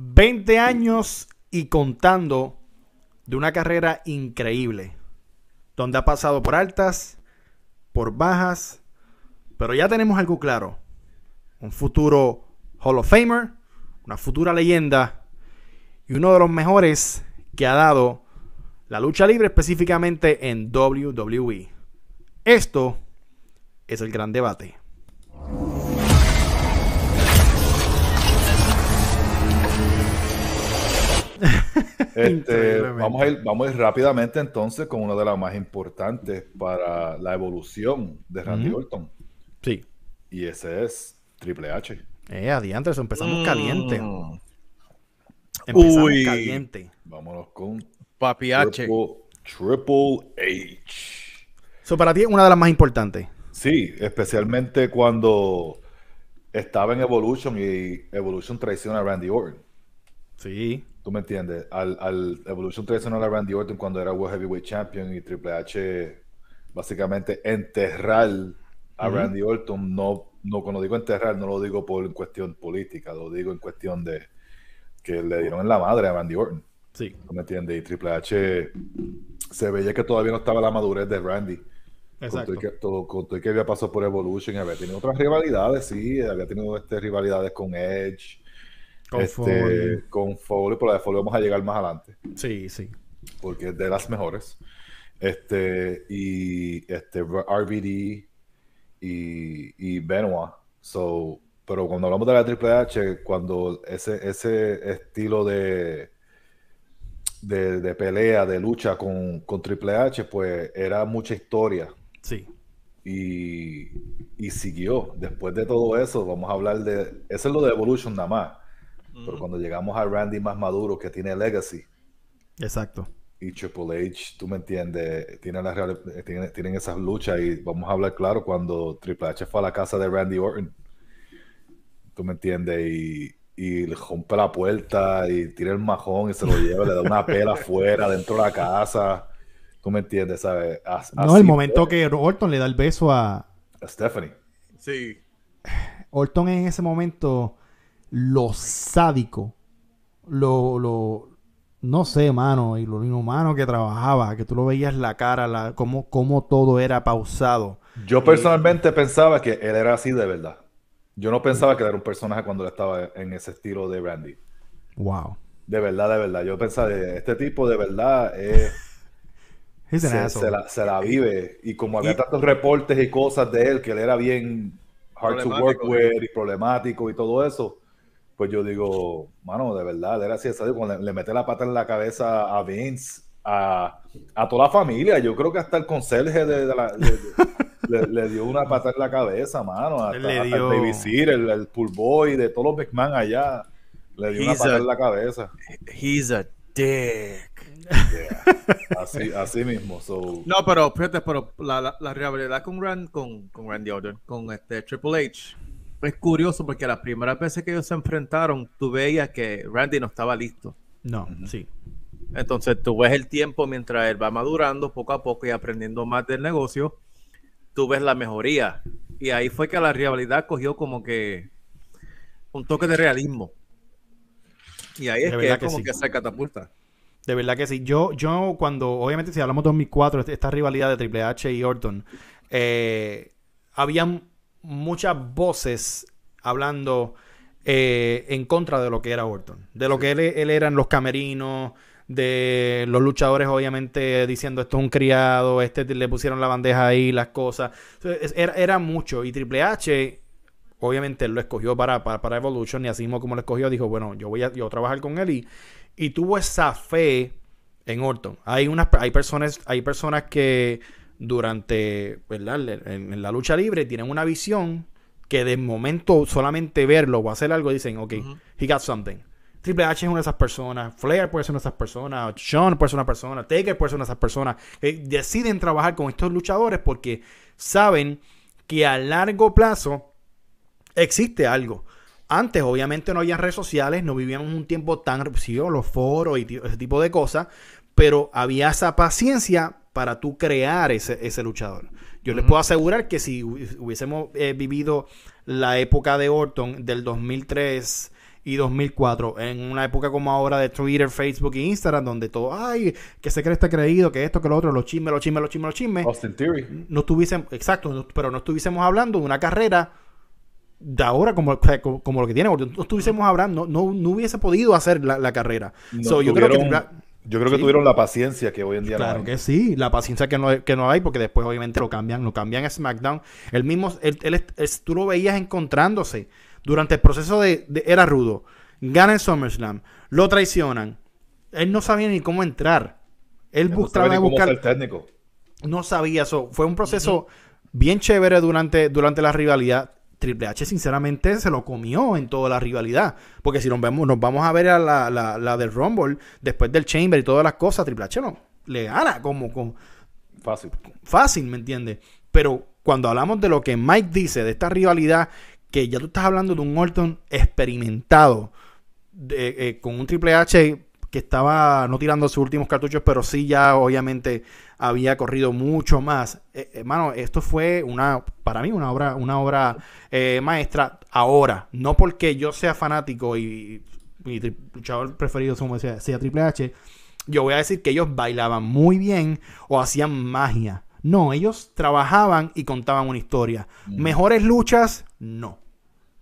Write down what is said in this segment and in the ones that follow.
20 años y contando de una carrera increíble, donde ha pasado por altas, por bajas, pero ya tenemos algo claro. Un futuro Hall of Famer, una futura leyenda y uno de los mejores que ha dado la lucha libre específicamente en WWE. Esto es el gran debate. Este, vamos, a ir, vamos a ir rápidamente entonces con una de las más importantes para la evolución de Randy Orton. Sí. Y ese es Triple H. Eh, adiante, empezamos caliente. Mm. Empezamos Uy. caliente. Vámonos con Papi H. Triple, H. Eso para ti es una de las más importantes. Sí, especialmente cuando estaba en Evolution y Evolution traiciona a Randy Orton. Sí. ¿Tú me entiendes? Al, al Evolution traicionó a Randy Orton cuando era World Heavyweight Champion y Triple H básicamente enterrar a Randy Orton. No, no, cuando digo enterrar, no lo digo por cuestión política, lo digo en cuestión de que le dieron en la madre a Randy Orton. Sí. ¿Tú me entiendes? Y Triple H se veía que todavía no estaba la madurez de Randy. Exacto. Con todo, que, que había pasado por Evolution había tenido otras rivalidades, sí, había tenido este, rivalidades con Edge con este, Foley. Con Foley, pero la de Foley vamos a llegar más adelante. Sí, sí. Porque es de las mejores. Este, y este, RVD y, y Benoit. So, pero cuando hablamos de la Triple H, cuando ese, ese estilo de, de, de pelea, de lucha con, con, Triple H, pues era mucha historia. Sí. Y, y siguió. Después de todo eso, vamos a hablar de. Eso es lo de Evolution nada más. Pero cuando llegamos a Randy más maduro, que tiene Legacy. Exacto. Y Triple H, tú me entiendes, tienen, las, tienen, tienen esas luchas y vamos a hablar claro cuando Triple H fue a la casa de Randy Orton. Tú me entiendes, y, y le rompe la puerta y tira el majón y se lo lleva, le da una pela afuera, dentro de la casa. Tú me entiendes, ¿sabes? no, el momento que Orton le da el beso a... A Stephanie. Sí. Orton en ese momento lo sádico, lo, lo, no sé, mano, y lo inhumano que trabajaba, que tú lo veías la cara, la, cómo, cómo todo era pausado. Yo personalmente pensaba que él era así de verdad. Yo no pensaba que era un personaje cuando él estaba en ese estilo de Randy. Wow. De verdad, de verdad. Yo pensaba, este tipo de verdad es... se, la, se, la, vive. Y como había tantos reportes y cosas de él, que él era bien hard to work with y problemático y todo eso, pues yo digo, mano, de verdad, gracias a Dios, cuando le, mete la pata en la cabeza a Vince, a, toda la familia, yo creo que hasta el conserje de, la, le, dio una pata en la cabeza, mano, hasta, le el Baby el, el pool boy, de todos los McMahon allá, le dio una pata en la cabeza. He's a dick. Así, así mismo. No, pero fíjate, pero la, la, la rivalidad con, Rand, con, con Randy Orton, con este Triple H, es curioso porque las primeras veces que ellos se enfrentaron, tú veías que Randy no estaba listo. No, sí. Entonces tú ves el tiempo mientras él va madurando poco a poco y aprendiendo más del negocio, tú ves la mejoría. Y ahí fue que la rivalidad cogió como que un toque de realismo. Y ahí es que es como que se catapulta. De verdad que sí. Yo, yo cuando, obviamente si hablamos de 2004, esta rivalidad de Triple H y Orton, eh, habían muchas voces hablando eh, en contra de lo que era Orton, de lo que él, era en los camerinos, de los luchadores obviamente diciendo esto es un criado, este le pusieron la bandeja ahí, las cosas. Era, era mucho y Triple H obviamente él lo escogió para, para, Evolution y así mismo como lo escogió dijo, bueno, yo voy a, yo trabajar con él y, y tuvo esa fe en Orton. Hay, unas, hay, personas, hay personas que durante, En, la lucha libre tienen una visión que de momento solamente verlo o hacer algo dicen, ok, he got something. Triple H es una de esas personas, Flair puede ser una de esas personas, Sean puede ser una persona, Taker puede ser una de esas personas deciden trabajar con estos luchadores porque saben que a largo plazo existe algo. Antes, obviamente, no había redes sociales, no vivíamos un tiempo tan. Sí, los foros y ese tipo de cosas, pero había esa paciencia para tú crear ese, ese luchador. Yo les puedo asegurar que si hubiésemos eh, vivido la época de Orton del 2003 y y 2004, en una época como ahora de Twitter, Facebook e Instagram, donde todo, ay, que se cree este creído, que esto, que lo otro, los chismes, los chismes, los chismes, los chismes. Austin Theory. No estuviésemos, exacto, pero no estuviésemos hablando de una carrera de ahora como, como, lo que tiene, no estuviésemos hablando, no, no, hubiese podido hacer la, carrera. yo creo que yo creo que tuvieron la paciencia que hoy en día claro no hay. que sí, la paciencia que no, que no hay, porque después obviamente lo cambian, lo cambian a SmackDown. El mismo, él, tú lo veías encontrándose durante el proceso de, era rudo. Gana en SummerSlam, lo traicionan. Él no sabía ni cómo entrar. Él, buscaba no buscar. técnico. No sabía eso. Fue un proceso bien chévere durante, durante la rivalidad. Triple H sinceramente se lo comió en toda la rivalidad. Porque si nos vemos, nos vamos a ver a la, la, la del Rumble, después del Chamber y todas las cosas, Triple H no le gana como con fácil. Fácil, ¿me entiendes? Pero cuando hablamos de lo que Mike dice, de esta rivalidad, que ya tú estás hablando de un Orton experimentado, eh, con un Triple H que estaba no tirando sus últimos cartuchos, pero sí ya obviamente había corrido mucho más. Eh, hermano, esto fue una, para mí, una obra, una obra eh, maestra ahora. No porque yo sea fanático y mi luchador preferido, como sea Triple H, yo voy a decir que ellos bailaban muy bien o hacían magia. No, ellos trabajaban y contaban una historia. Mm. Mejores luchas, no.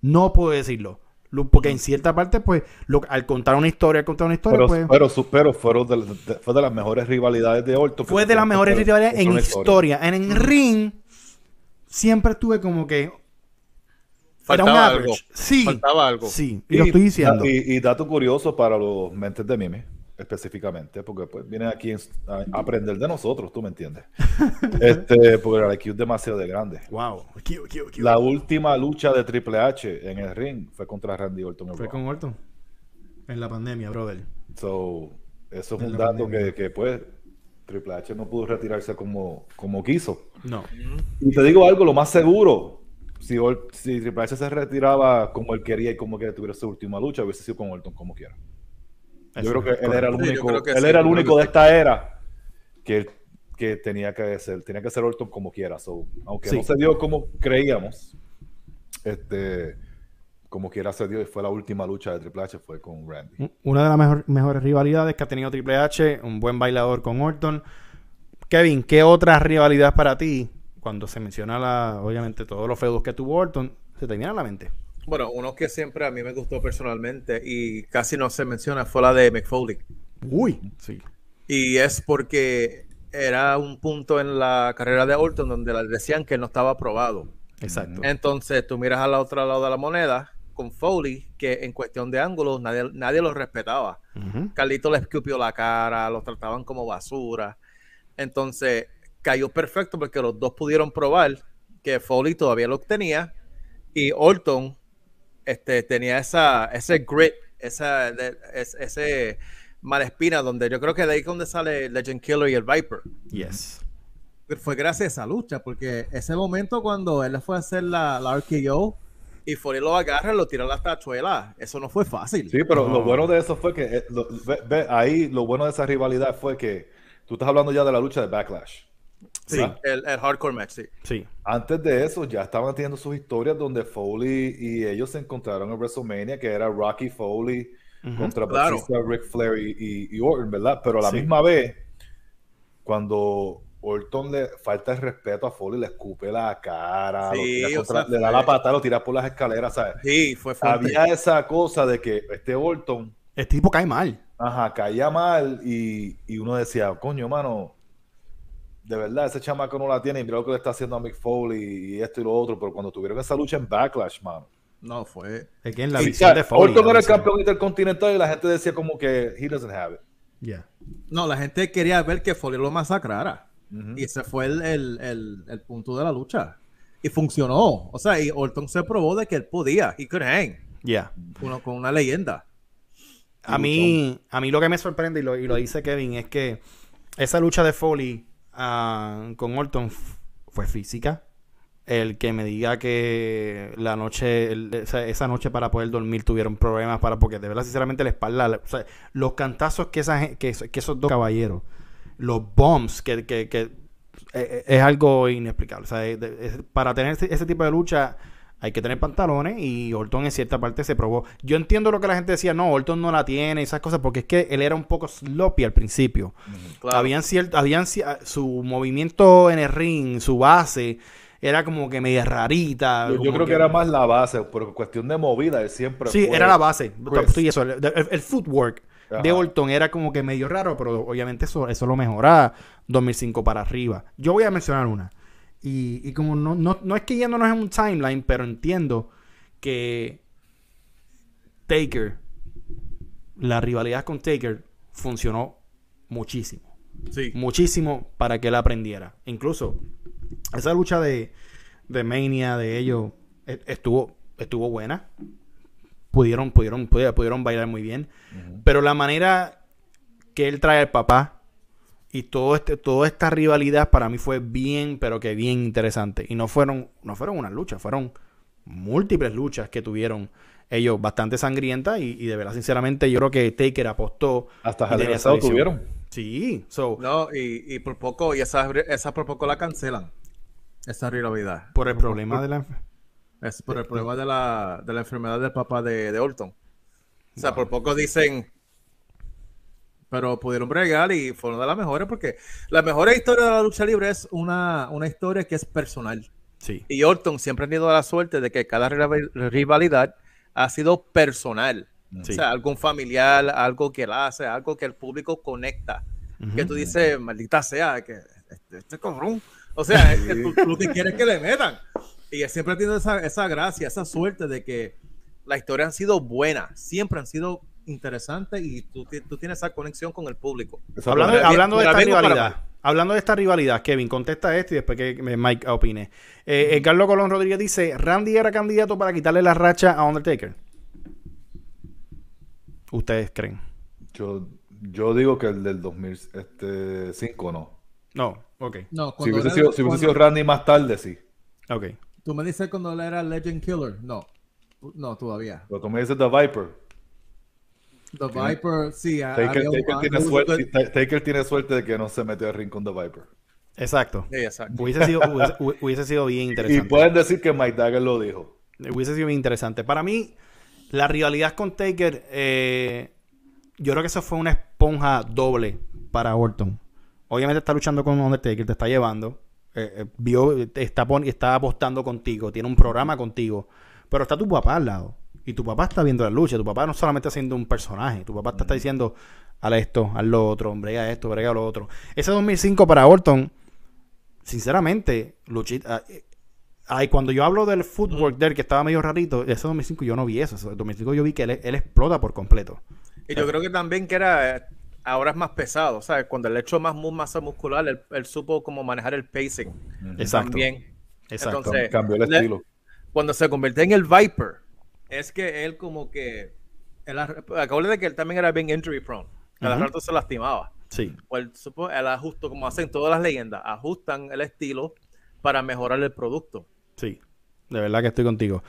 No puedo decirlo. Porque en cierta parte, pues, al contar una historia, al contar una historia, pero, pues... Pero, pero fueron de, fue de las mejores rivalidades de Orton. Fue de las mejores rivalidades en historia. En el ring, siempre estuve como que... Faltaba algo. Sí. Faltaba algo. Sí, y, lo estoy diciendo. Y, y, dato curioso para los mentes de Mimi específicamente, porque pues vienen aquí a, aprender de nosotros, tú me entiendes. este, porque la IQ es demasiado de grande. Wow. La última lucha de Triple H en el ring fue contra Randy Orton. Fue con Orton. En la pandemia, brother. So, eso es un dato que, que, pues Triple H no pudo retirarse como, como quiso. No. Y te digo algo, lo más seguro, si, si Triple H se retiraba como él quería y como que tuviera su última lucha, hubiese sido con Orton como quiera. Yo creo que él era el único, él era el único de esta era que, que tenía que ser, tenía que ser Orton como quiera. aunque no se dio como creíamos, este, como quiera se dio y fue la última lucha de Triple H fue con Randy. Una de las mejores rivalidades que ha tenido Triple H, un buen bailador con Orton. Kevin, ¿qué otra rivalidad para ti? Cuando se menciona la, obviamente todos los feudos que tuvo Orton, se te viene a la mente. Bueno, uno que siempre a mí me gustó personalmente y casi no se menciona fue la de McFoley. Uy, sí. Y es porque era un punto en la carrera de Orton donde le decían que no estaba aprobado. Exacto. Entonces tú miras al otro lado de la moneda con Foley, que en cuestión de ángulos nadie, nadie lo respetaba. Carlito le escupió la cara, los trataban como basura. Entonces cayó perfecto porque los dos pudieron probar que Foley todavía lo tenía y Orton este, tenía esa, ese grit, esa, ese malespina, donde yo creo que de ahí es donde sale Legend Killer y el Viper. Yes. Fue gracias a esa lucha, porque ese momento cuando él fue a hacer la, la RKO y Foley lo agarra y lo tira a la tachuela, eso no fue fácil. Sí, pero lo bueno de eso fue que, eh, ahí lo bueno de esa rivalidad fue que tú estás hablando ya de la lucha de Backlash. Sí, el, hardcore match, sí. sí. Antes de eso, ya estaban teniendo sus historias donde Foley y ellos se encontraron en WrestleMania, que era Rocky Foley contra claro. Rick Flair y, Orton, ¿verdad? Pero a la misma vez, cuando Orton le falta el respeto a Foley, le escupe la cara, le da la patada, lo tira por las escaleras, ¿sabes? Sí, fue fuerte. Había esa cosa de que este Orton... Este tipo cae mal. Ajá, caía mal y, y uno decía, coño, mano de verdad, ese chamaco no la tiene y mira lo que le está haciendo a Mick Foley y esto y lo otro, pero cuando tuvieron esa lucha en Backlash, mano. No, fue. Es que en la visión de Foley. Orton era el campeón intercontinental y la gente decía como que he doesn't have it. Yeah. No, la gente quería ver que Foley lo masacrara. Y ese fue el, el, el, punto de la lucha. Y funcionó. O sea, y Orton se probó de que él podía. He could hang. Yeah. Uno, con una leyenda. A mí, a mí lo que me sorprende, y lo, y lo dice Kevin, es que esa lucha de Foley con Orton fue física. El que me diga que la noche, esa, noche para poder dormir tuvieron problemas para, porque de verdad, sinceramente, la espalda, los cantazos que, esa, que, esos dos caballeros, los bombs, que, e, e, es, algo inexplicable. para tener ese, tipo de lucha, hay que tener pantalones y Orton en cierta parte se probó. Yo entiendo lo que la gente decía, no, Orton no la tiene, esas cosas, porque es que él era un poco sloppy al principio. Habían cierto, habían su movimiento en el ring, su base, era como que media rarita. Yo, creo que, era más la base, por cuestión de movida, él siempre. Sí, era la base. eso, el, footwork de Orton era como que medio raro, pero obviamente eso, eso lo mejora 2005 para arriba. Yo voy a mencionar una. Y, como no, no, no es que yéndonos en un timeline, pero entiendo que Taker, la rivalidad con Taker funcionó muchísimo. Sí. Muchísimo para que él aprendiera. Incluso esa lucha de, de Mania de ellos e, estuvo, estuvo buena. Pudieron, pudieron, pudieron, bailar muy bien. Pero la manera que él trae al papá y todo este, toda esta rivalidad para mí fue bien, pero que bien interesante. Y no fueron, no fueron unas luchas, fueron múltiples luchas que tuvieron ellos bastante sangrientas. Y, de verdad, sinceramente, yo creo que Taker apostó. Hasta Jalezado tuvieron. Sí, no, y, por poco, y esa, esa por poco la cancelan. Esa rivalidad. Por el problema de la. Es por el problema de la, de la enfermedad del papá de, de Orton. O sea, por poco dicen, pero pudieron bregar y fue una de las mejores porque la mejor historia de la lucha libre es una, una historia que es personal. Sí. Y Orton siempre ha tenido la suerte de que cada rivalidad ha sido personal. O sea, algún familiar, algo que él hace, algo que el público conecta. Que tú dices, maldita sea, que este, este cabrón. O sea, lo que quieres que le metan. Y siempre ha tenido esa, esa gracia, esa suerte de que la historia han sido buena, siempre han sido interesante y tú, tú tienes esa conexión con el público. Hablando, de esta rivalidad, hablando de esta rivalidad, Kevin, contesta esto y después que Mike opine. Eh, Carlos Colón Rodríguez dice, ¿Randy era candidato para quitarle la racha a Undertaker? ¿Ustedes creen? Yo, yo digo que el del 2005 no. No, ok. No, si hubiese, sido, si hubiese sido Randy más tarde, sí. Ok. ¿Tú me dices cuando él era Legend Killer? No. No, todavía. Pero tú me dices The Viper. The Viper, sí. Taker, tiene suerte, Taker, tiene suerte, de que no se metió al ring con The Viper. Exacto. Hubiese, sido, hubiese, sido bien interesante. Y pueden decir que Mike Dagger lo dijo. Hubiese sido bien interesante. Para mí, la rivalidad con Taker, eh, yo creo que eso fue una esponja doble para Orton. Obviamente está luchando con Undertaker, te está llevando. Eh, eh, vio, está, está apostando contigo, tiene un programa contigo. Pero está tu papá al lado. Y tu papá está viendo la lucha. Tu papá no solamente está haciendo un personaje. Tu papá te está diciendo, haz esto, haz lo otro, brega esto, brega lo otro. Ese 2005 para Orton, sinceramente, luchita... Eh, ay, cuando yo hablo del footwork del que estaba medio rarito, ese 2005 yo no vi eso. Ese 2005 yo vi que él, explota por completo. Y yo creo que también que era ahora es más pesado, ¿sabes? Cuando le echó más masa muscular, él, supo cómo manejar el pacing. Exacto. También. Exacto. Entonces, cambió el estilo. Cuando se convirtió en el Viper, es que él como que... acabo de que él también era bien injury prone. Cada rato se lastimaba. Sí. Pues el ajusto, como hacen todas las leyendas, ajustan el estilo para mejorar el producto. Sí, de verdad que estoy contigo.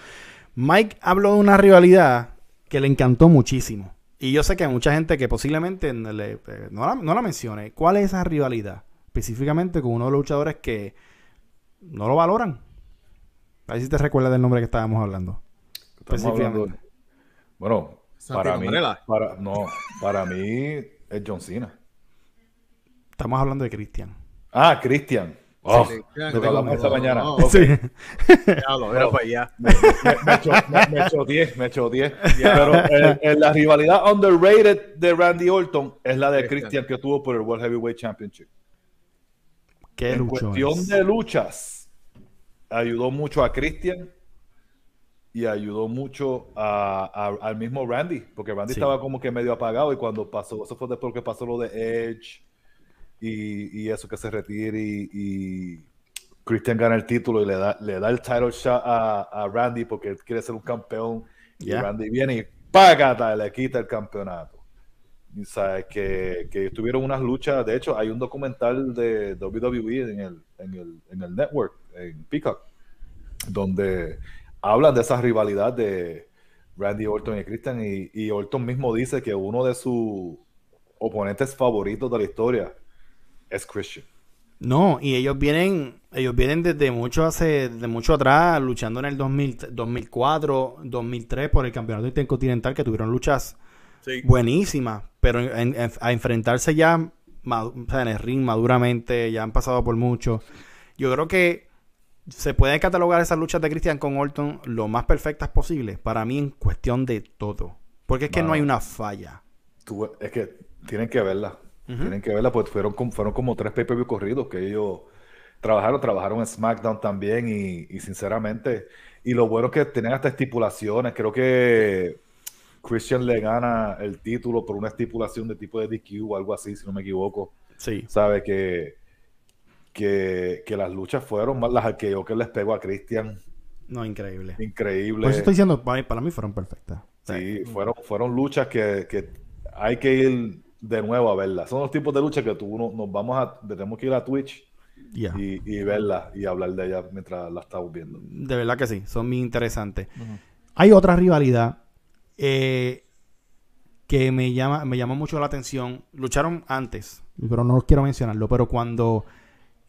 Mike habló de una rivalidad que le encantó muchísimo. Y yo sé que hay mucha gente que posiblemente no, la, no la mencione. ¿Cuál es esa rivalidad? Específicamente con uno de los luchadores que no lo valoran. A ver si te recuerdas del nombre que estábamos hablando. Bueno, para mí, para, no, para mí es John Cena. Estamos hablando de Christian. Ah, Christian. Oh, hablamos esta mañana. Sí. era para allá. Me, echó 10, me echó 10. Pero en, la rivalidad underrated de Randy Orton es la de Christian que tuvo por el World Heavyweight Championship. ¿Qué en cuestión de luchas, ayudó mucho a Christian y ayudó mucho al mismo Randy, porque Randy estaba como que medio apagado y cuando pasó, eso fue después que pasó lo de Edge y, eso que se retire y, Christian gana el título y le da, le da el title shot a, Randy porque él quiere ser un campeón y Randy viene y págata, le quita el campeonato. Y sabes que, que tuvieron unas luchas, de hecho hay un documental de WWE en el, en el, en el network, en Peacock, donde hablan de esa rivalidad de Randy Orton y Christian y, Orton mismo dice que uno de sus oponentes favoritos de la historia es Christian. No, y ellos vienen, ellos vienen desde mucho hace, de mucho atrás, luchando en el 2004, 2003 por el campeonato intercontinental, que tuvieron luchas buenísimas, pero a enfrentarse ya en el ring maduramente, ya han pasado por mucho. Yo creo que se pueden catalogar esas luchas de Christian con Orton lo más perfectas posible, para mí en cuestión de todo. Porque es que no hay una falla. es que tienen que verla. Tienen que verla, pues fueron, fueron como tres pay-per-view corridos que ellos trabajaron, trabajaron en SmackDown también y, sinceramente, y lo bueno es que tenían hasta estipulaciones, creo que Christian le gana el título por una estipulación de tipo de DQ o algo así, si no me equivoco. Sí. Sabe que, que, las luchas fueron más las que yo que les pego a Christian. No, increíble. Increíble. Por eso estoy diciendo, para mí, fueron perfectas. Sí, fueron, fueron luchas que, que hay que ir de nuevo a verla. Son los tipos de lucha que tú nos vamos a, tenemos que ir a Twitch y, verla y hablar de ella mientras la estamos viendo. De verdad que sí, son muy interesantes. Hay otra rivalidad eh, que me llama, me llamó mucho la atención. Lucharon antes, pero no quiero mencionarlo, pero cuando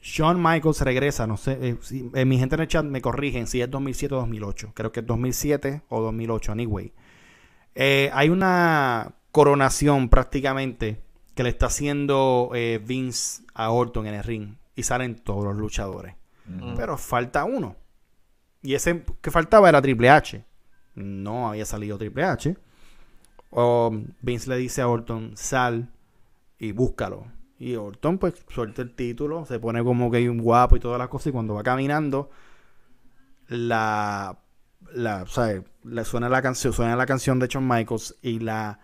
Shawn Michaels regresa, no sé, eh, si, eh, mi gente en el chat me corrigen si es 2007 o 2008. Creo que es 2007 o 2008, anyway. hay una coronación prácticamente que le está haciendo eh, Vince a Orton en el ring. Y salen todos los luchadores. Pero falta uno. Y ese que faltaba era Triple H. No había salido Triple H. O Vince le dice a Orton, sal y búscalo. Y Orton pues suelta el título, se pone como que hay un guapo y todas las cosas. Y cuando va caminando, la, la, Le suena la canción, suena la canción de Shawn Michaels y la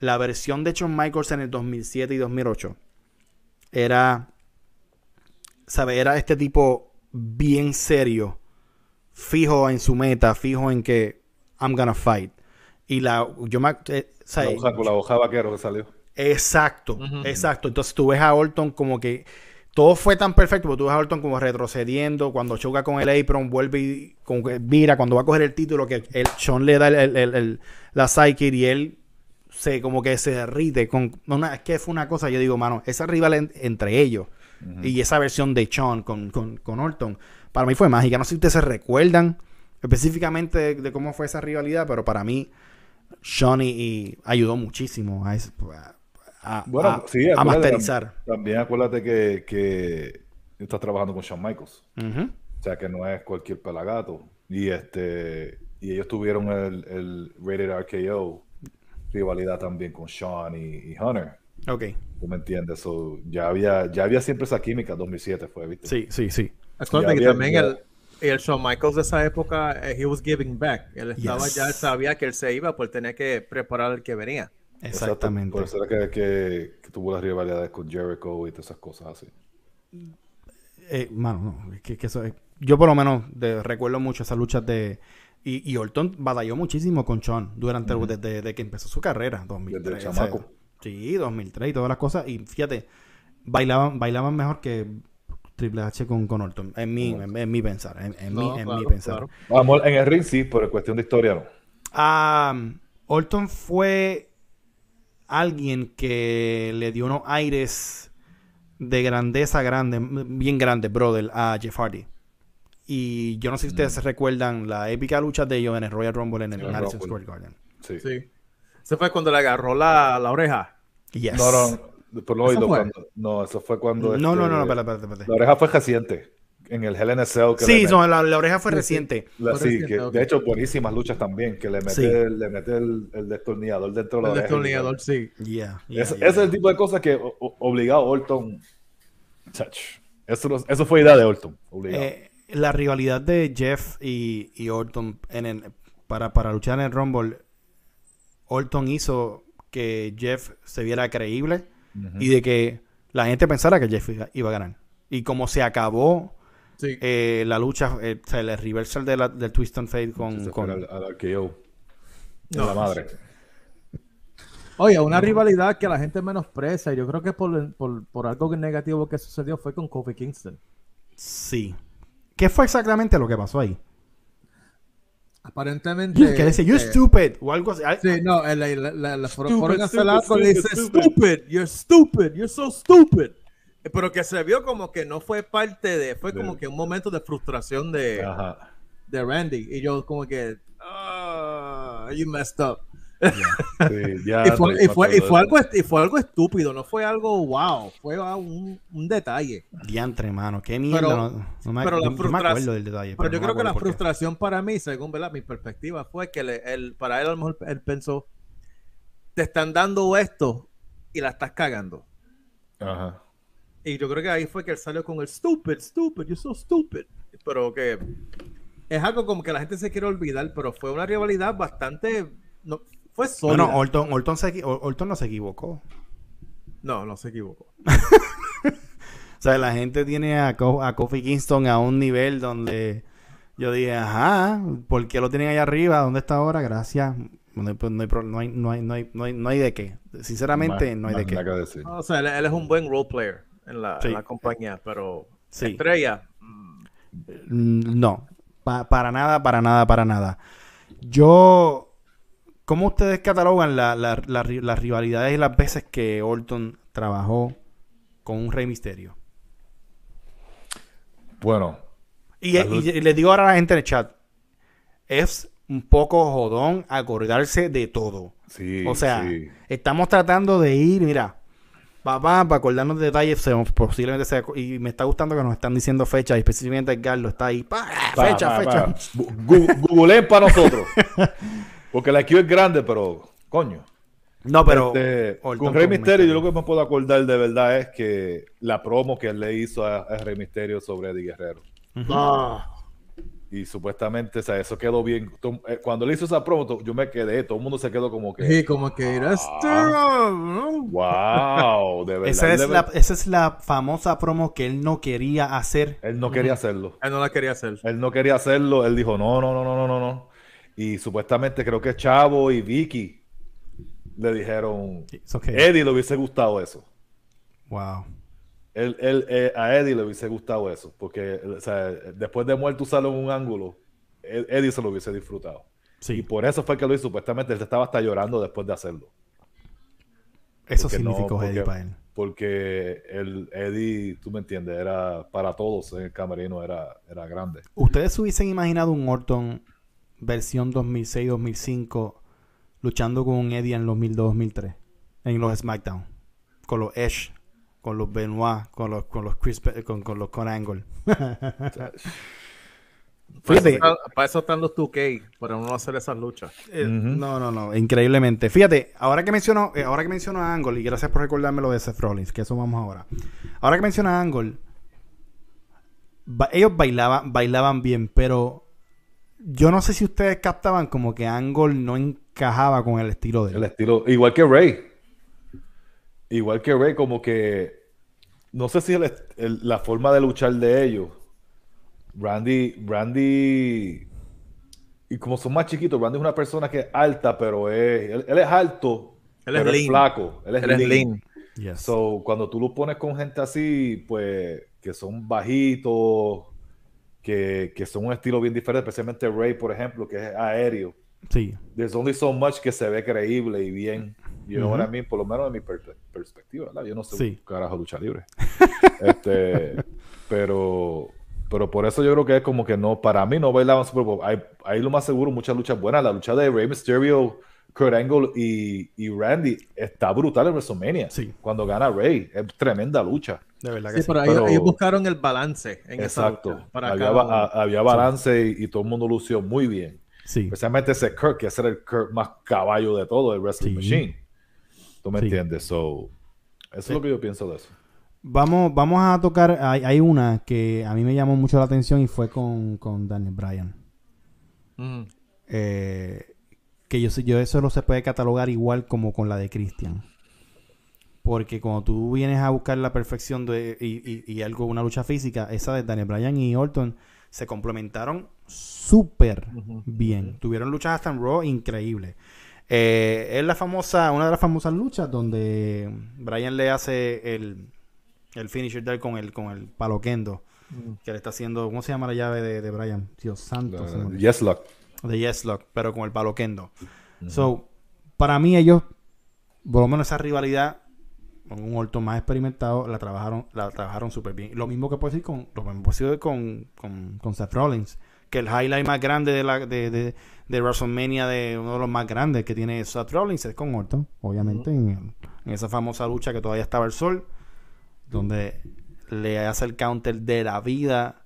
la versión de Shawn Michaels en el 2007 y 2008 era, ¿sabe? Era este tipo bien serio, fijo en su meta, fijo en que I'm gonna fight. Y la, yo me, eh, la hoja, con la hoja vaquero que salió. Exacto, exacto. Entonces tú ves a Orton como que todo fue tan perfecto, porque tú ves a Orton como retrocediendo, cuando choca con el apron, vuelve y con, mira, cuando va a coger el título, que el Sean le da el, el, la psyche y él se como que se derrite con una, es que fue una cosa yo digo mano esa rival entre ellos y esa versión de Sean con, con, Orton para mí fue mágica. No sé si ustedes se recuerdan específicamente de, cómo fue esa rivalidad pero para mí Sean y, ayudó muchísimo a, a, bueno, a, masterizar también acuérdate que, que estás trabajando con Shawn Michaels o sea que no es cualquier pelagato y este y ellos tuvieron el, el rated RKO rivalidad también con Sean y, Hunter. Ok. ¿Tú me entiendes? ya, había, ya había siempre esa química, 2007 fue, ¿viste? Sí, sí, sí. Acuérdate que también el, el Shawn Michaels de esa época, eh, he was giving back. Él estaba ya, sabía que él se iba, pues tenía que preparar el que venía. Exactamente. Por eso era que, tuvo las rivalidades con Jericho y todas esas cosas así. Eh, mano, no, que, eso yo por lo menos recuerdo mucho esas luchas de y, y Orton batalló muchísimo con Sean durante desde, que empezó su carrera, 2003. sí, 2003 y todas las cosas. Y fíjate, bailaban, bailaban mejor que Triple H con, con Orton, en mi, en, mi pensar. En, mi, en mi pensar. Vamos, en el ring sí, por cuestión de historia no. Ah, Orton fue alguien que le dio unos aires de grandeza grande, bien grande, brother, a Jeff Hardy. Y yo no sé si ustedes se mm. recuerdan la épica lucha de ellos en el Royal Rumble en el Madison Square Garden. Sí. sí. Ese fue cuando le agarró la, la oreja. Yes. No, no, por lo oído, cuando, no, eso fue cuando. No, no, no, no, espérate, espérate, espérate. La oreja fue reciente. En el Hell in a Cell. Que sí, no, la, la, oreja fue reciente. sí, que de hecho, buenísimas luchas también. Que le mete, le mete el, el, destornillador dentro de la oreja. El destornillador, sí. Yeah, ese es el tipo de cosas que obligado a Orton. Eso, eso fue idea de Orton. Obligado. Eh, la rivalidad de Jeff y, Orton en para, para luchar en el Rumble, Orton hizo que Jeff se viera creíble y de que la gente pensara que Jeff iba a ganar. Y como se acabó eh, la lucha, eh, el reversal de la, del Twist and Fate con... con... Al, la madre. Oye, una rivalidad que la gente menosprecia, yo creo que por, por, por algo negativo que sucedió fue con Kofi Kingston. Sí. ¿Qué fue exactamente lo que pasó ahí? Aparentemente. Que dice, you eh, stupid, o algo así. Sí, no, la, la, stupid, le dice, stupid, you're stupid, you're so stupid. Pero que se vio como que no fue parte de, fue como que un momento de frustración de, de Randy. Y yo como que, ah, you messed up. y, fue, y, fue, algo, y fue algo estúpido, no fue algo wow, fue un, un detalle. Diantre, mano, qué miedo. no, me, acuerdo del detalle. Pero, yo creo que la frustración para mí, según mi perspectiva, fue que él, para él a lo mejor él pensó, te están dando esto y la estás cagando. Ajá. Y yo creo que ahí fue que él salió con el stupid, stupid, you're so stupid. Pero que es algo como que la gente se quiere olvidar, pero fue una rivalidad bastante. No, fue sólida. Bueno, Orton, Orton, se, Orton no se equivocó. No, no se equivocó. o sea, la gente tiene a, a Kofi Kingston a un nivel donde yo dije, ajá, ¿por qué lo tienen ahí arriba? ¿Dónde está ahora? Gracias. No hay, no, hay, no, hay, no, hay, no, hay, no hay de qué. Sinceramente, no hay de qué. o sea, él, es un buen role player en la, compañía, pero estrella. Mm, no, para nada, para nada, para nada. Yo, ¿cómo ustedes catalogan la, las rivalidades y las veces que Orton trabajó con un Rey Misterio? Bueno. Y, les digo ahora a la gente en el chat, es un poco jodón acordarse de todo. Sí, o sea, estamos tratando de ir, mira, Papá, para acordarnos de detalles, posiblemente sea. Y me está gustando que nos están diciendo fechas, específicamente Carlos está ahí. fecha, fecha. Google para nosotros. Porque la Q es grande, pero coño. No, pero. Este, con Rey Misterio, yo lo que me puedo acordar de verdad es que la promo que él le hizo a, Rey Misterio sobre Eddie Guerrero. Ah. Y supuestamente, o sea, eso quedó bien. Eh, cuando le hizo esa promo, yo me quedé, todo el mundo se quedó como que. Sí, como que era ¡Wow! De verdad. Esa es, la, esa es la famosa promo que él no quería hacer. Él no quería hacerlo. Él no la quería hacer. Él no quería hacerlo. Él dijo, no, no, no, no, no, no. Y supuestamente creo que Chavo y Vicky le dijeron, Eddie le hubiese gustado eso. Wow. Él, él, eh, a Eddie le hubiese gustado eso, porque o sea, después de muerto usarlo en un ángulo, Eddie se lo hubiese disfrutado. Sí. Y por eso fue que lo hizo. Supuestamente él estaba hasta llorando después de hacerlo. Eso significó Eddie para él. Porque el Eddie, tú me entiendes, era para todos en el camerino, era, era grande. ¿Ustedes hubiesen imaginado un Orton versión 2006-2005 luchando con un Eddie en 2002-2003? En los SmackDown. Con los Edge con los Benoit, con los con los Chris, con, con los Con Angle. Fíjate, para, eso están los 2K, para no hacer esas luchas. Eh, no, no, no, increíblemente. Fíjate, ahora que menciono, eh, ahora que menciono a Angle, y gracias por recordarme lo de Seth Rollins, que eso vamos ahora. Ahora que menciono a Angle, ellos bailaban, bailaban bien, pero yo no sé si ustedes captaban como que Angle no encajaba con el estilo de él. El estilo, igual que Ray igual que Rey, como que no sé si la forma de luchar de ellos. Randy, Randy, y como son más chiquitos, Randy es una persona que es alta, pero es, él, es alto, él es, flaco, él es lean. So, cuando tú lo pones con gente así, pues, que son bajitos, que, que son un estilo bien diferente, especialmente Ray, por ejemplo, que es aéreo. Sí. There's only so much que se ve creíble y bien. Yo ahora mismo, por lo menos de mi perspectiva, ¿verdad? Yo no sé sí. carajo lucha libre. este, pero, pero por eso yo creo que es como que no, para mí no bailaban Super Bowl. Hay, hay lo más seguro muchas luchas buenas. La lucha de Rey Mysterio, Kurt Angle y, y Randy está brutal en WrestleMania. Sí. Cuando gana Rey, es tremenda lucha. De verdad que sí, Pero, ellos, buscaron el balance en exacto. esa Para había, había balance y, y, todo el mundo lució muy bien. Sí. Especialmente ese Kurt, que es el Kurt más caballo de todo, el Wrestling Machine. ¿Tú me entiendes? So, eso es lo que yo pienso de eso. Vamos, vamos a tocar. Hay, una que a mí me llamó mucho la atención y fue con, Daniel Bryan. Mm. Eh, que yo, yo eso no se puede catalogar igual como con la de Christian. Porque cuando tú vienes a buscar la perfección de, y, y, algo, una lucha física, esa de Daniel Bryan y Orton se complementaron súper bien. Tuvieron luchas hasta en Raw increíbles. Eh, es la famosa, una de las famosas luchas donde Brian le hace el, el finisher de con el, con el paloquendo. Mm. Que le está haciendo, ¿cómo se llama la llave de, de Brian? Dios santo. yes Lock. De Yes Lock, pero con el paloquendo. So, para mí ellos, por lo menos esa rivalidad, un Orton más experimentado, la trabajaron, la trabajaron súper bien. Lo mismo que puedo decir con, lo mismo puedo decir con, con, con Seth Rollins, que el highlight más grande de la de, de, de, WrestleMania, de uno de los más grandes que tiene Seth Rollins, es con Orton, obviamente, en, en, esa famosa lucha que todavía estaba el sol, donde le hace el counter de la vida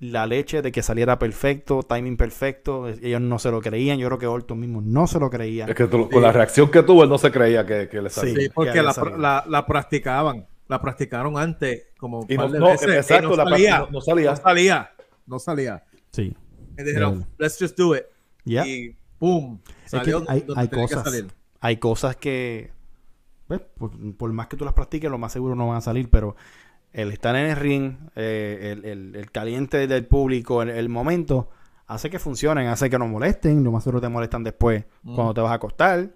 la leche de que saliera perfecto, timing perfecto. Ellos no se lo creían. Yo creo que Orton mismo no se lo creía. Es que con la reacción que tuvo, él no se creía que, le salía. Sí, porque la, la, practicaban. La practicaron antes, como y no, no, exacto, no, salía, no, salía. No salía. No salía. Sí. Y dijeron, let's just do it. Y ¡pum! Salió hay, hay cosas, hay cosas que, pues, por, por, más que tú las practiques, lo más seguro no van a salir, pero el estar en el ring, eh, el, caliente del público, el, el, momento, hace que funcionen, hace que no molesten, lo más seguro te molestan después cuando te vas a acostar.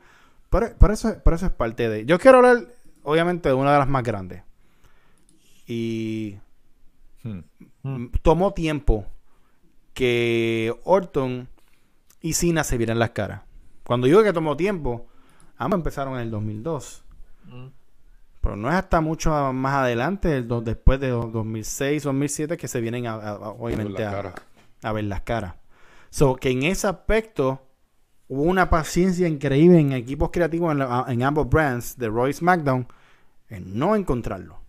Pero, eso, eso es parte de... Yo quiero hablar, obviamente, de una de las más grandes. Y hmm. tomó tiempo que Orton y Cena se vieran las caras. Cuando digo que tomó tiempo, ambos empezaron en el 2002. Pero no es hasta mucho más adelante, después de 2006, 2007, que se vienen a, obviamente a, ver las caras. So, que en ese aspecto hubo una paciencia increíble en equipos creativos en, ambos brands de Royce SmackDown en no encontrarlo.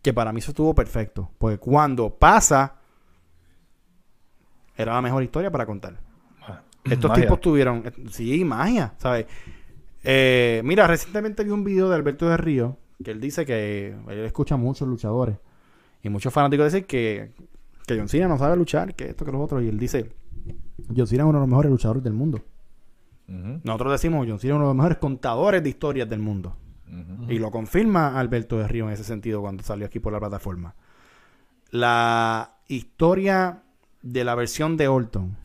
Que para mí eso estuvo perfecto. Porque cuando pasa, era la mejor historia para contar. Estos tipos tuvieron, sí, magia, ¿sabes? Eh, mira, recientemente vi un video de Alberto de Río que él dice que él escucha a muchos luchadores y muchos fanáticos dicen que, que John Cena no sabe luchar, que esto, que lo otro. Y él dice: John Cena es uno de los mejores luchadores del mundo. Nosotros decimos: John Cena es uno de los mejores contadores de historias del mundo. Y lo confirma Alberto de Río en ese sentido cuando salió aquí por la plataforma. La historia de la versión de Orton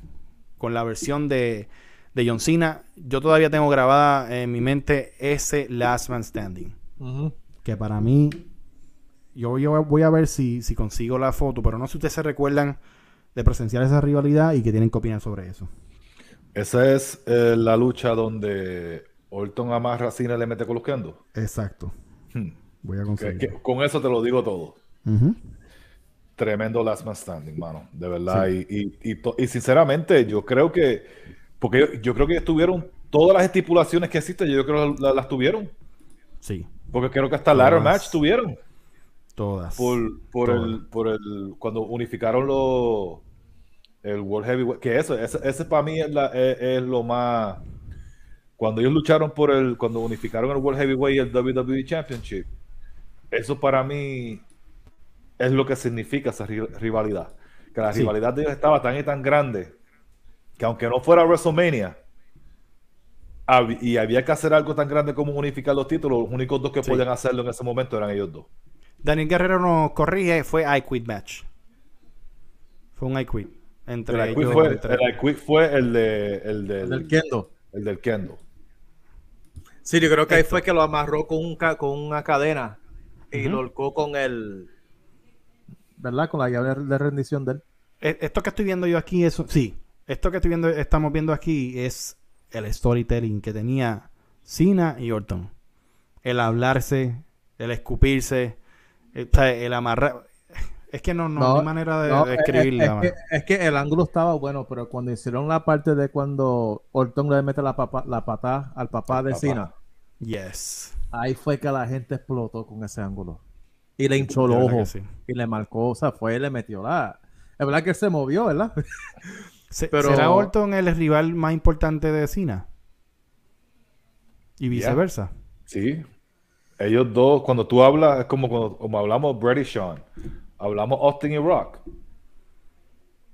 con la versión de de John Cena, yo todavía tengo grabada en mi mente ese Last Man Standing. Que para mí, yo, voy a ver si, si consigo la foto, pero no sé si ustedes se recuerdan de presenciar esa rivalidad y que tienen que opinar sobre eso. Esa es eh, la lucha donde Orton amarra a Cena y le mete coloqueando. Exacto. Hmm. Voy a conseguir. con eso te lo digo todo. Tremendo Last Man Standing, mano. De verdad. y, y, sinceramente, yo creo que porque yo, creo que tuvieron todas las estipulaciones que existen, yo creo que las, tuvieron. Sí. Porque creo que hasta ladder match tuvieron. Todas. Por, por el, por el, cuando unificaron los el World Heavyweight, que eso, ese, para mí es, es, lo más, cuando ellos lucharon por el, cuando unificaron el World Heavyweight y el WWE Championship, eso para mí es lo que significa esa rivalidad. Que la rivalidad de ellos estaba tan y tan grande que aunque no fuera WrestleMania, y había que hacer algo tan grande como unificar los títulos, los únicos dos que podían hacerlo en ese momento eran ellos dos. Daniel Guerrero nos corrige, fue I Quit Match. Fue un I Quit. Entre el, ellos, fue, el I Quit fue el, de, el, del Kendo. El del Kendo. Sí, yo creo que ahí fue que lo amarró con, un, con una cadena y lo holcó con el... ¿Verdad? Con la llave de rendición de él. E, esto que estoy viendo yo aquí, eso sí, esto que estoy viendo, estamos viendo aquí es el storytelling que tenía Cena y Orton. El hablarse, el escupirse, el, el amarrar. Es que no, no, hay manera de, describirla. Es, que, el ángulo estaba bueno, pero cuando hicieron la parte de cuando Orton le mete la, papa, la patada al papá de Cena. Yes. Ahí fue que la gente explotó con ese ángulo. Y le hinchó el ojo. Y le marcó, o sea, fue y le metió la. Es verdad que él se movió, ¿verdad? ¿Será Orton el rival más importante de Cena? Y viceversa. Sí. Ellos dos, cuando tú hablas, es como cuando como hablamos Brady y Sean. Hablamos Austin y Rock.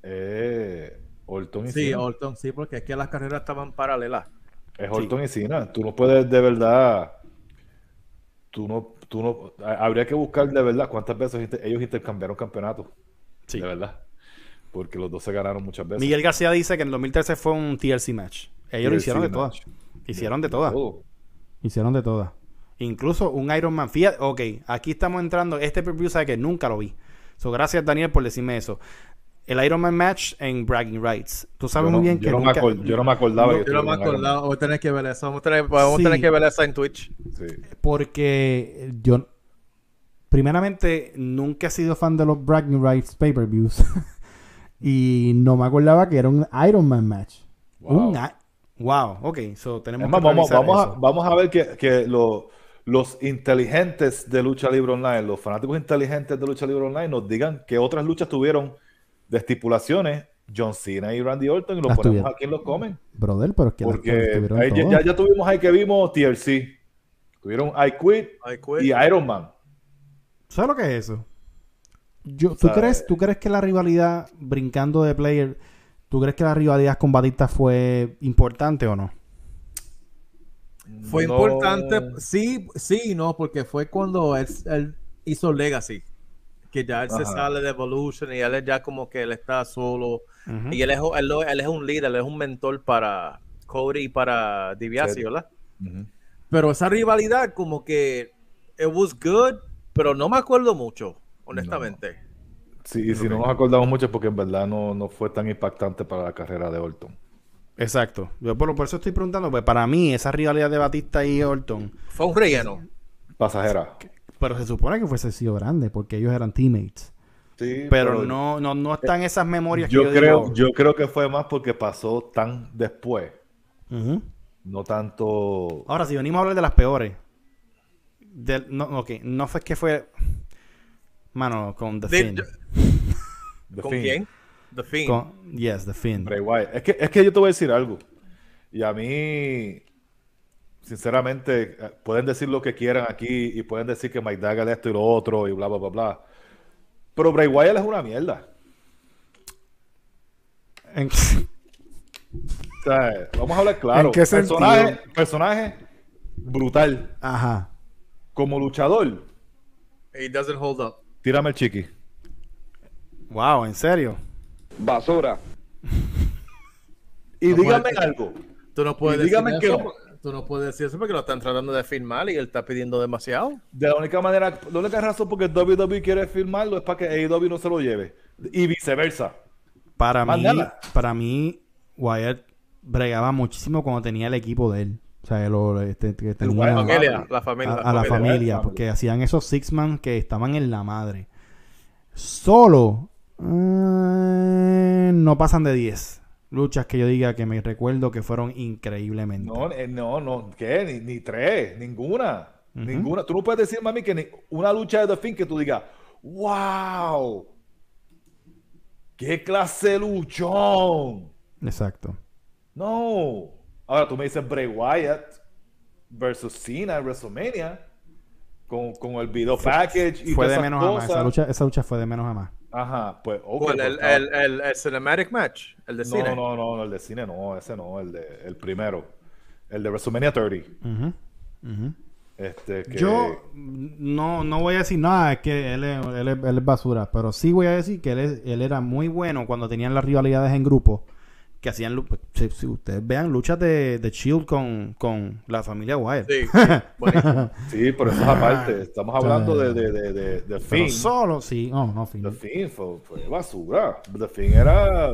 Eh, Orton y Sí, Orton, sí, porque es que las carreras estaban paralelas. Es Orton y Cena. Tú no puedes de verdad. Tú no, tú no. Habría que buscar de verdad cuántas veces ellos intercambiaron campeonatos. Sí. De verdad porque los dos se ganaron muchas veces. Miguel García dice que en 2013 fue un TLC match. Ellos lo hicieron de todas. Hicieron de todas. Hicieron de todas. Incluso un Iron Man. Fíjate, ok, aquí estamos entrando. Este preview sabe que nunca lo vi. So, gracias, Daniel, por decirme eso. El Iron Man match en Bragging Rights. Tú sabes muy bien que yo no, me yo no me acordaba. yo no me acordaba. Vamos a tener que ver eso. Vamos a tener, vamos a tener que ver eso en Twitch. Sí. Porque yo, primeramente, nunca he sido fan de los Bragging Rights pay-per-views. y no me acordaba que era un Iron Man match. Wow. wow, ok. So, tenemos vamos, vamos, a, vamos a ver que, que lo, los inteligentes de lucha libre online, los fanáticos inteligentes de lucha libre online nos digan que otras luchas tuvieron de estipulaciones John Cena y Randy Orton y los ponemos aquí en los comen. Brother, pero es que Porque ya, ya, tuvimos ahí que vimos TLC. Tuvieron I Quit, y Iron Man. ¿Sabes lo que es eso? Yo, ¿tú, crees, ¿Tú crees que la rivalidad, brincando de player, ¿tú crees que la rivalidad con Batista fue importante o no? Fue importante, sí, sí y no, porque fue cuando él hizo Legacy que ya él se sale de Evolution y él es ya como que él está solo. Y él es, él, es un líder, él es un mentor para Cody y para DiBiase, ¿verdad? Pero esa rivalidad como que it was good, pero no me acuerdo mucho, honestamente. Sí, y si no nos acordamos mucho porque en verdad no, no fue tan impactante para la carrera de Orton. Exacto. Yo por, por, eso estoy preguntando, pues para mí esa rivalidad de Batista y Orton fue un relleno. Pasajera. Pero se supone que fuese sido grande porque ellos eran teammates. Sí, pero, no, no, no están esas memorias yo que yo creo, Yo creo que fue más porque pasó tan después. No tanto. Ahora, si venimos a hablar de las peores. no, ok, no fue que fue. Mano, con The Finn. ¿Con quién? The Finn. yes, The Finn. Es que, es que yo te voy a decir algo. Y a mí sinceramente, eh, pueden decir lo que quieran aquí y pueden decir que Mike Dagger esto y lo otro y bla, bla, bla, bla. Pero Bray Wyatt es una mierda. vamos a hablar claro. ¿En qué personaje, personaje brutal. Ajá. Como luchador. He doesn't hold up. Tírame el chiqui. Wow, ¿en serio? Basura. y dígame algo. Tú no puedes dígame que no. Tú no puedes decir eso porque lo están tratando de firmar y él está pidiendo demasiado. De la única manera, la única razón porque WWE quiere firmarlo es para que AEW no se lo lleve. Y viceversa. Para mí, para mí, Wyatt bregaba muchísimo cuando tenía el equipo de él. O sea, lo, este, que tenía la familia, la familia. A, la familia, porque hacían esos six man que estaban en la madre. Solo eh, no pasan de 10 luchas que yo diga que me recuerdo que fueron increíblemente. No, eh, no, no, ¿qué? Ni, tres, ninguna. Ninguna. Tú no puedes decir, mami, que una lucha de The Finn que tú digas, wow, qué clase de luchón. Exacto. No. Ahora tú me dices Bray Wyatt versus Cena en WrestleMania con, con el video package y fue de menos a más. Esa lucha, esa lucha fue de menos a más. Ajá, pues. Okay, el, pues, el, el, el, cinematic match, el de cine. No, no, no, el de cine no, ese no, el, de, el primero. El de WrestleMania 30. Este, que... Yo no, no voy a decir nada, es que él es, él, es, él es basura, pero sí voy a decir que él, es, él era muy bueno cuando tenían las rivalidades en grupo que hacían, si, ustedes vean, luchas de, de Shield con, con la familia Wyatt. Sí, sí, por eso es aparte. Estamos hablando de, de, de, de, Finn. solo, sí. No, no, Finn. The Finn fue, basura. The Finn era...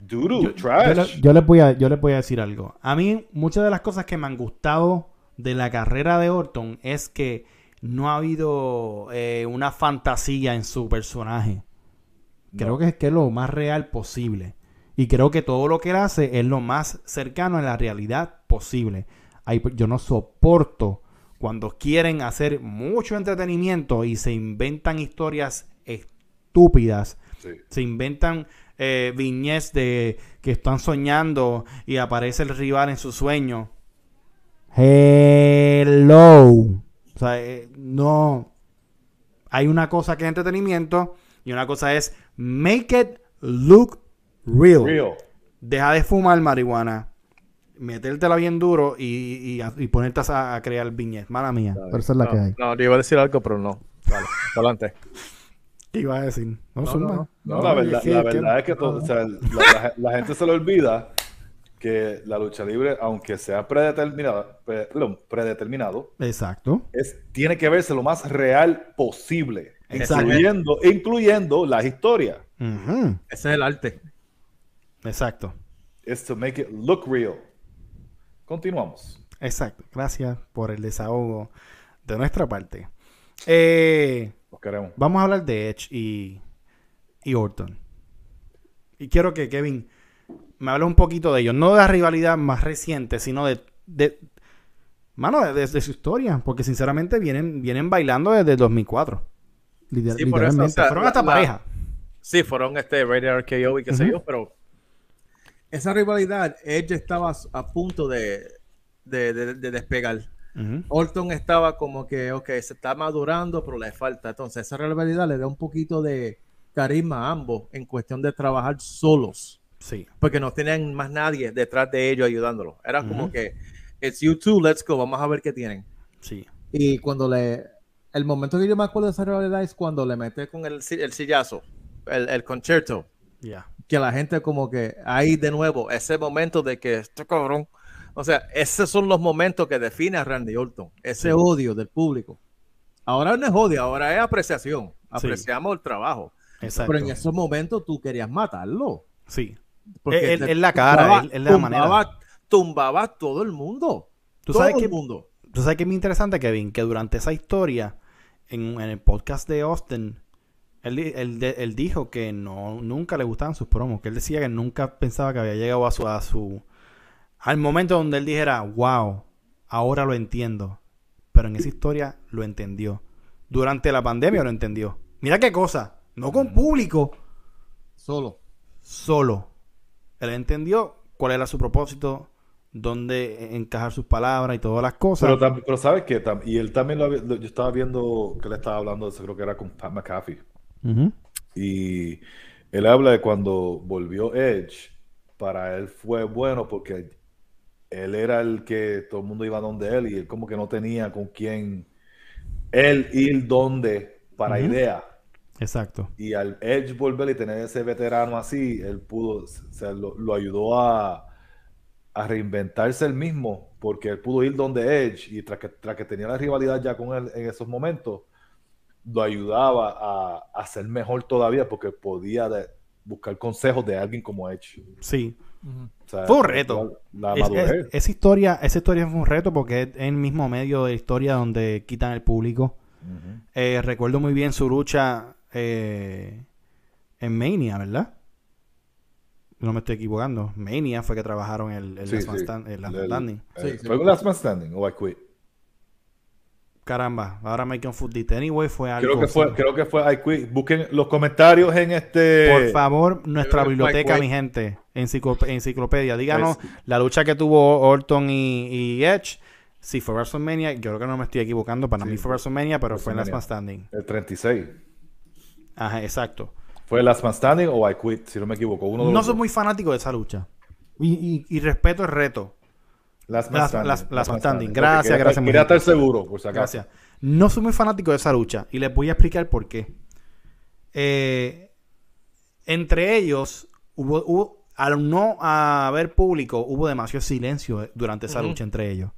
Duro, trash. Yo, les voy a, yo les voy a decir algo. A mí, muchas de las cosas que me han gustado de la carrera de Orton es que no ha habido eh, una fantasía en su personaje. Creo que es que es lo más real posible. Y creo que todo lo que él hace es lo más cercano a la realidad posible. yo no soporto cuando quieren hacer mucho entretenimiento y se inventan historias estúpidas. Se inventan eh, viñez de que están soñando y aparece el rival en su sueño. Hello. O sea, eh, no. Hay una cosa que es entretenimiento y una cosa es make it look Real. Deja de fumar marihuana. Metértela bien duro y, y, ponerte a, crear viñetas. Mala mía. Pero esa es la que hay. No, yo iba a decir algo, pero no. Vale, adelante. ¿Qué iba a decir? No, no, no, la, verdad, la verdad es que todo, o sea, la, gente se le olvida que la lucha libre, aunque sea predeterminada, predeterminado, exacto, es, tiene que verse lo más real posible, incluyendo, incluyendo las historias. Ese es el arte. Exacto. Es to make it look real. Continuamos. Exacto. Gracias por el desahogo de nuestra parte. Eh, queremos. Vamos a hablar de Edge y, y Orton. Y quiero que Kevin me hable un poquito de ellos. No de la rivalidad más reciente, sino de, de mano, de, su historia. Porque sinceramente vienen, vienen bailando desde 2004. literalmente. fueron hasta pareja. Sí, fueron este Radiant RKO y qué sé yo, pero esa rivalidad, Edge estaba a punto de, despegar. Orton estaba como que, ok, se está madurando, pero le falta. Entonces, esa rivalidad le da un poquito de carisma a ambos en cuestión de trabajar solos. Sí. Porque no tenían más nadie detrás de ellos ayudándolos. Era como que, it's you two, let's go, vamos a ver qué tienen. Sí. Y cuando le. El momento que yo me acuerdo de esa rivalidad es cuando le mete con el, el sillazo, el, el concierto. Ya que la gente como que ahí de nuevo, ese momento de que este cabrón, o sea, esos son los momentos que define a Randy Orton, ese odio del público. Ahora no es odio, ahora es apreciación. Apreciamos el trabajo. Pero en esos momentos tú querías matarlo. Sí. Porque en la cara, es la manera. Tumbaba todo el mundo. ¿Tú todo sabes el mundo. Tú sabes que es muy interesante, Kevin, que durante esa historia, en, en el podcast de Austin, él, dijo que no, nunca le gustaban sus promos, que él decía que nunca pensaba que había llegado a su, a su... Al momento donde él dijera, wow, ahora lo entiendo. Pero en esa historia lo entendió. Durante la pandemia lo entendió. Mira qué cosa, no con público. Solo. Solo. Él entendió cuál era su propósito, dónde encajar sus palabras y todas las cosas. Pero, pero ¿sabes qué? Y él también lo, yo estaba viendo que le estaba hablando, creo que era con Pat McAfee. Y él habla de cuando volvió Edge, para él fue bueno porque él era el que todo el mundo iba donde él y él como que no tenía con quién él ir donde para idea. Exacto. Y al Edge volver y tener ese veterano así, él pudo, o lo, ayudó a, a, reinventarse él mismo, porque él pudo ir donde Edge y tras que, tras que tenía la rivalidad ya con él en esos momentos, lo ayudaba a, ser mejor todavía porque podía buscar consejos de alguien como Edge. Sí. fue un reto. esa, historia, esa historia fue un reto porque es el mismo medio de historia donde quitan el público. Eh, recuerdo muy bien su lucha eh, en Mania, ¿verdad? No me estoy equivocando. Mania fue que trabajaron el, el Last Man Standing. ¿Fue el Last Man Standing o I Quit? Caramba, ahora Making Food Anyway fue algo. Creo que fue, creo que fue Busquen los comentarios en este. Por favor, nuestra biblioteca, mi gente, enciclopedia. Díganos pues, la lucha que tuvo Orton y, Edge. Si fue WrestleMania, yo creo que no me estoy equivocando. Para mí fue WrestleMania, pero fue en Last Man Standing. El 36. Ajá, exacto. ¿Fue Last Man Standing o I Quit? Si no me equivoco. Uno no soy muy fanático de esa lucha. y respeto el reto. Las, las, standing. Gracias, gracias. Quería estar seguro, por si Gracias. No soy muy fanático de esa lucha y les voy a explicar por qué. Eh, entre ellos, hubo, al no haber público, hubo demasiado silencio durante esa lucha entre ellos.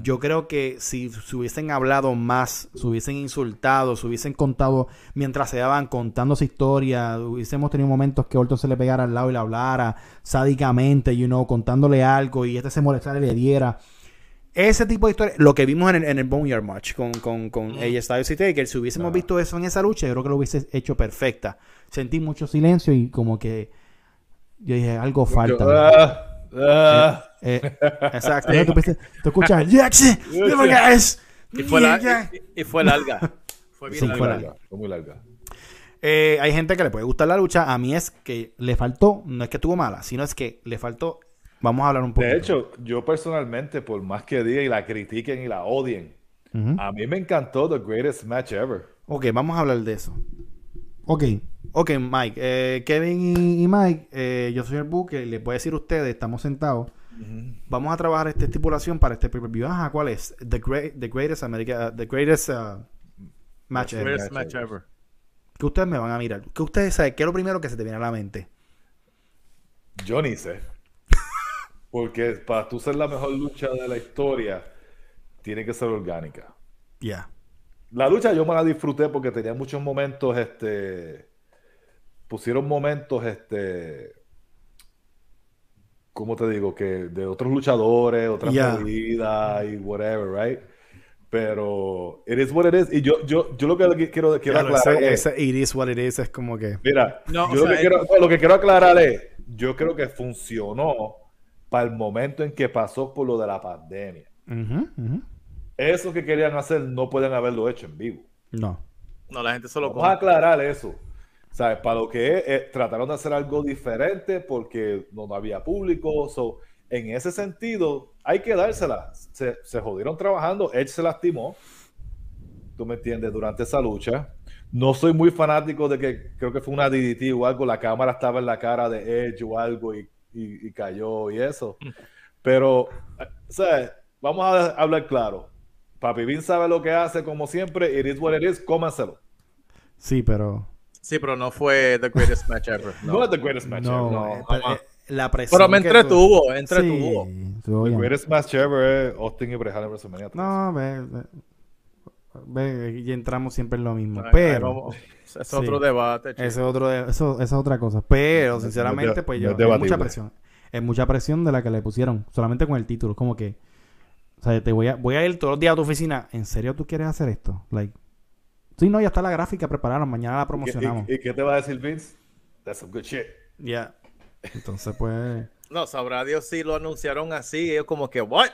Yo creo que si se hubiesen hablado más, se hubiesen insultado, se hubiesen contado mientras se daban contando su historia, hubiésemos tenido momentos que Orton se le pegara al lado y le hablara sádicamente, you know, contándole algo y este se molestara y le diera. Ese tipo de historia, lo que vimos en el, en el Boneyard Match con, con, con ella Styles y Taker, si hubiésemos visto eso en esa lucha, yo creo que lo hubiese hecho perfecta. Sentí mucho silencio y como que yo dije, algo falta. Eh, eh, exacto. Tú, escuchas, y fue, la, y, fue larga. Fue bien larga. Fue, muy larga. Eh, hay gente que le puede gustar la lucha. A mí es que le faltó, no es que estuvo mala, sino es que le faltó. Vamos a hablar un poco. De hecho, yo personalmente, por más que diga y la critiquen y la odien, a mí me encantó The Greatest Match Ever. Ok, vamos a hablar de eso. Ok, ok, Mike. Eh, Kevin y, Mike, eh, yo soy el buque. Les voy a decir a ustedes, estamos sentados. Vamos a trabajar esta estipulación para este pay-per-view. Ajá, ¿cuál es? The, great, the Greatest America, uh, The Greatest uh, Match, the greatest match ever. ¿Qué ustedes me van a mirar? ¿Qué ustedes saben? ¿Qué es lo primero que se te viene a la mente? Yo ni sé. Porque para tú ser la mejor lucha de la historia, tiene que ser orgánica. Ya. La lucha yo me la disfruté porque tenía muchos momentos este, pusieron momentos, este, ¿cómo te digo? Que de otros luchadores, otras medidas y whatever, right? Pero it is what it is. Y yo, yo, yo lo que quiero, quiero aclarar ese, it is what it is es como que... Mira, yo lo, que quiero, lo que quiero aclarar es, yo creo que funcionó para el momento en que pasó por lo de la pandemia. Eso que querían hacer no pueden haberlo hecho en vivo. No. No, la gente solo... Vamos a aclarar eso. ¿Sabes? Para lo que es, eh, trataron de hacer algo diferente porque no había público. So, en ese sentido, hay que dársela. Se, se jodieron trabajando. Edge se lastimó. Tú me entiendes, durante esa lucha. No soy muy fanático de que creo que fue una DDT o algo. La cámara estaba en la cara de Edge o algo y, y, cayó y eso. Pero, ¿sabes? Vamos a hablar claro. Papi Vin sabe lo que hace como siempre. It is what it is. Cómanselo. Sí, pero Sí, pero no fue the greatest match ever. No, es the greatest match ever. No, eh, eh, la presión pero me entretuvo, entretuvo. Sí, the greatest match ever es Austin y Bret en WrestleMania No, ve, ve, y entramos siempre en lo mismo. pero es otro debate. es otro eso, esa es otra cosa. Pero sinceramente, pues yo es mucha presión. Es mucha presión de la que le pusieron, solamente con el título, como que o sea, te voy a voy a ir todos los días a tu oficina. ¿En serio tú quieres hacer esto? Like Sí, no, ya está la gráfica preparada. Mañana la promocionamos. ¿Y, qué te va a decir Vince? That's some good shit. Ya. Entonces, pues. no, sabrá Dios si lo anunciaron así. Es como que, ¿what?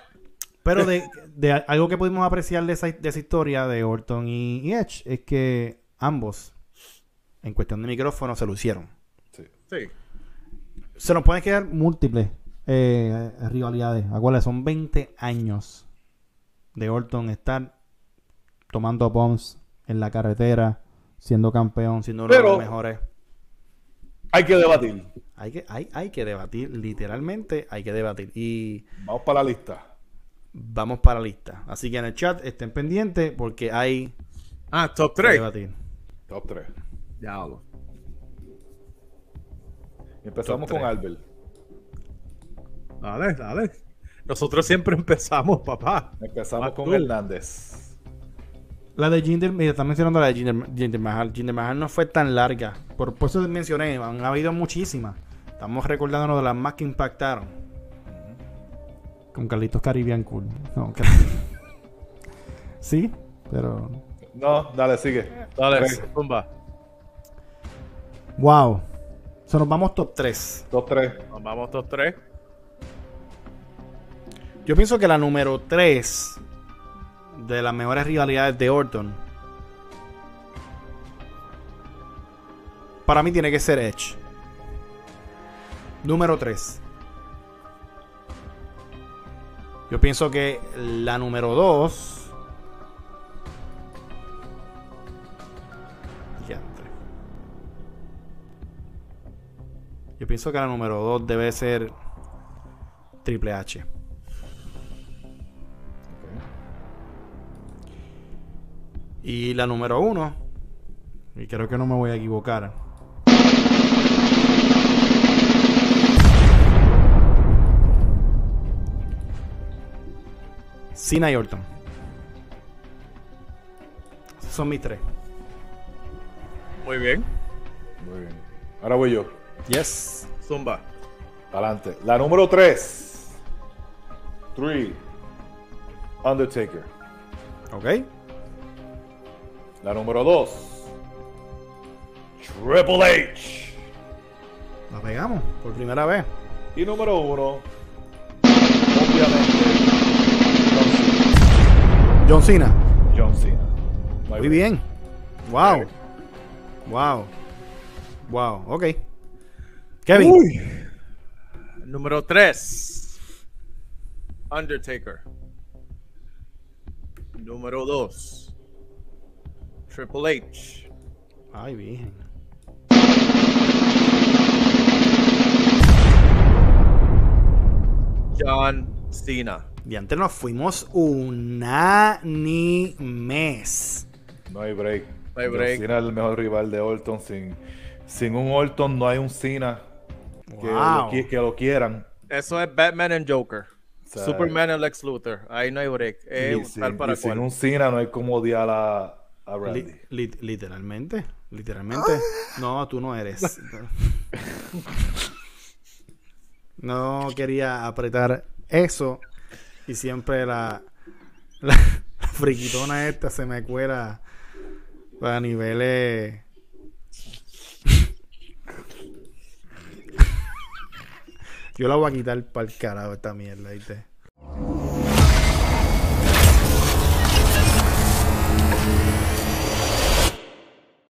Pero de, algo que pudimos apreciar de esa, de esa historia de Orton y, Edge es que ambos, en cuestión de micrófono, se lucieron. Sí. sí. Se nos pueden quedar múltiples eh, rivalidades. Acuérdense, son 20 años de Orton estar tomando bombs en la carretera, siendo campeón, siendo uno de los mejores. Hay que debatir. Hay que, hay, hay que debatir, literalmente hay que debatir. Y vamos para la lista. Vamos para la lista. Así que en el chat estén pendientes porque hay. Ah, top 3. Top 3. Diablo. Empezamos con Albert. Dale, dale. Nosotros siempre empezamos, papá. Empezamos con Hernández. La de Jinder, mira, está mencionando la de Jinder, Jinder Mahal. Jinder Mahal no fue tan larga. Por, eso mencioné, han habido muchísimas. Estamos recordándonos de las más que impactaron. Con Carlitos Caribbean Cool. No, sí, pero. No, dale, sigue. Dale, pumba. Wow. So, nos vamos top 3. Top 3. Nos vamos top 3. Yo pienso que la número 3 de las mejores rivalidades de Orton. Para mí tiene que ser Edge. Número 3. Yo pienso que la número 2. Yo pienso que la número 2 debe ser Triple H. Y la número uno, y creo que no me voy a equivocar. Cena y Orton. son mis tres. Muy bien. Muy bien. Ahora voy yo. Yes. Zumba. Adelante. La número tres. Three. Undertaker. Ok. La número 2. Triple H. La pegamos por primera vez. Y número 1. Obviamente. John Cena. John Cena. Muy, bien. Wow. Wow. Wow. Ok. Kevin. Uy. Número 3. Undertaker. Número 2. Triple H. Ay, bien. John Cena. Y antes nos fuimos unánimes. No hay break. No hay break. Cena es el mejor rival de Orton. Sin, sin un Orton no hay un Cena que, lo, que lo quieran. Eso es Batman and Joker. Superman y Lex Luthor. Ahí no hay break. Es sin, para y sin un Cena no hay como odiar a, literalmente. Literalmente. No, tú no eres. No quería apretar eso. Y siempre la, la, friquitona esta se me cuela a niveles. Yo la voy a quitar para el carajo esta mierda, ¿viste?